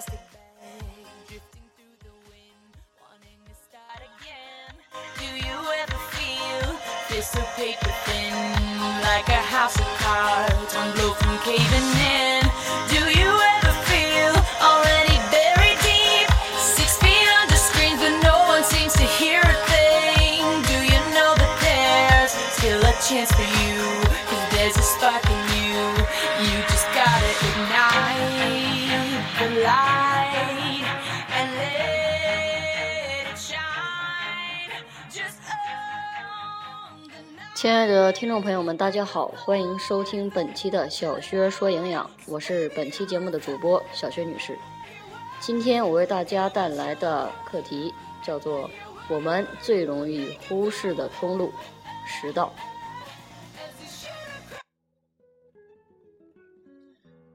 plastic bag. Drifting through the wind, wanting to start again. Do you ever feel this a paper thin? Like a house of cards, one blow 亲爱的听众朋友们，大家好，欢迎收听本期的小薛说营养，我是本期节目的主播小薛女士。今天我为大家带来的课题叫做“我们最容易忽视的通路——食道”。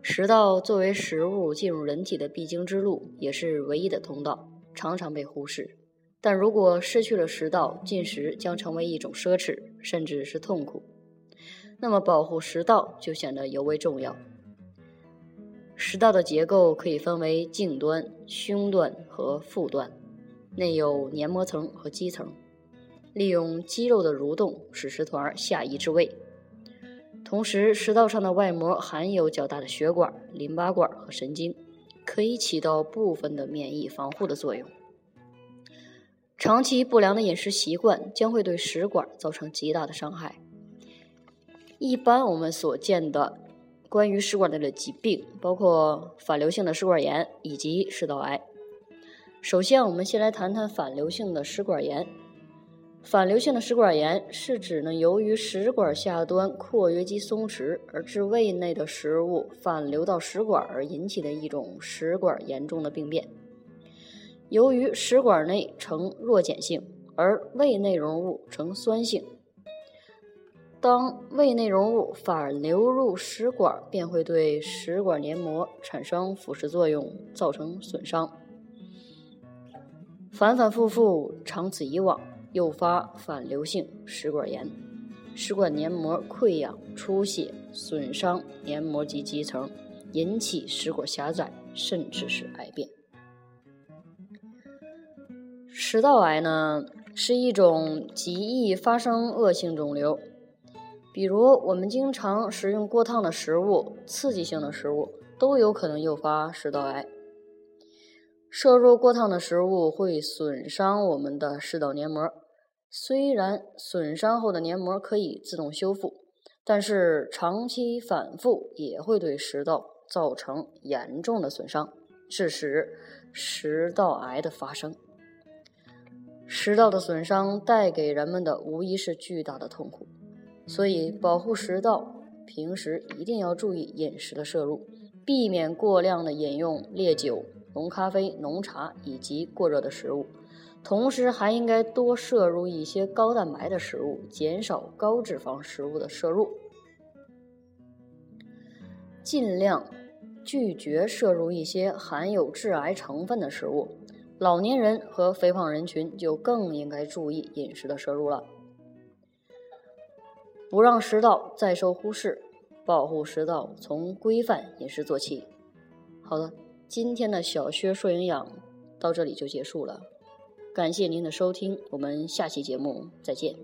食道作为食物进入人体的必经之路，也是唯一的通道，常常被忽视。但如果失去了食道，进食将成为一种奢侈，甚至是痛苦。那么，保护食道就显得尤为重要。食道的结构可以分为颈端、胸段和腹段，内有黏膜层和肌层，利用肌肉的蠕动使食团下移至胃。同时，食道上的外膜含有较大的血管、淋巴管和神经，可以起到部分的免疫防护的作用。长期不良的饮食习惯将会对食管造成极大的伤害。一般我们所见的关于食管内的疾病，包括反流性的食管炎以及食道癌。首先，我们先来谈谈反流性的食管炎。反流性的食管炎是指呢，由于食管下端括约肌松弛而致胃内的食物反流到食管而引起的一种食管严重的病变。由于食管内呈弱碱性，而胃内容物呈酸性，当胃内容物反流入食管，便会对食管黏膜产生腐蚀作用，造成损伤。反反复复，长此以往。诱发反流性食管炎，食管黏膜溃疡、出血，损伤黏膜及肌层，引起食管狭窄，甚至是癌变。食道癌呢，是一种极易发生恶性肿瘤，比如我们经常食用过烫的食物、刺激性的食物，都有可能诱发食道癌。摄入过烫的食物会损伤我们的食道黏膜。虽然损伤后的黏膜可以自动修复，但是长期反复也会对食道造成严重的损伤，致使食道癌的发生。食道的损伤带给人们的无疑是巨大的痛苦，所以保护食道，平时一定要注意饮食的摄入，避免过量的饮用烈酒、浓咖啡、浓茶以及过热的食物。同时还应该多摄入一些高蛋白的食物，减少高脂肪食物的摄入，尽量拒绝摄入一些含有致癌成分的食物。老年人和肥胖人群就更应该注意饮食的摄入了，不让食道再受忽视，保护食道从规范饮食做起。好了，今天的小薛说营养到这里就结束了。感谢您的收听，我们下期节目再见。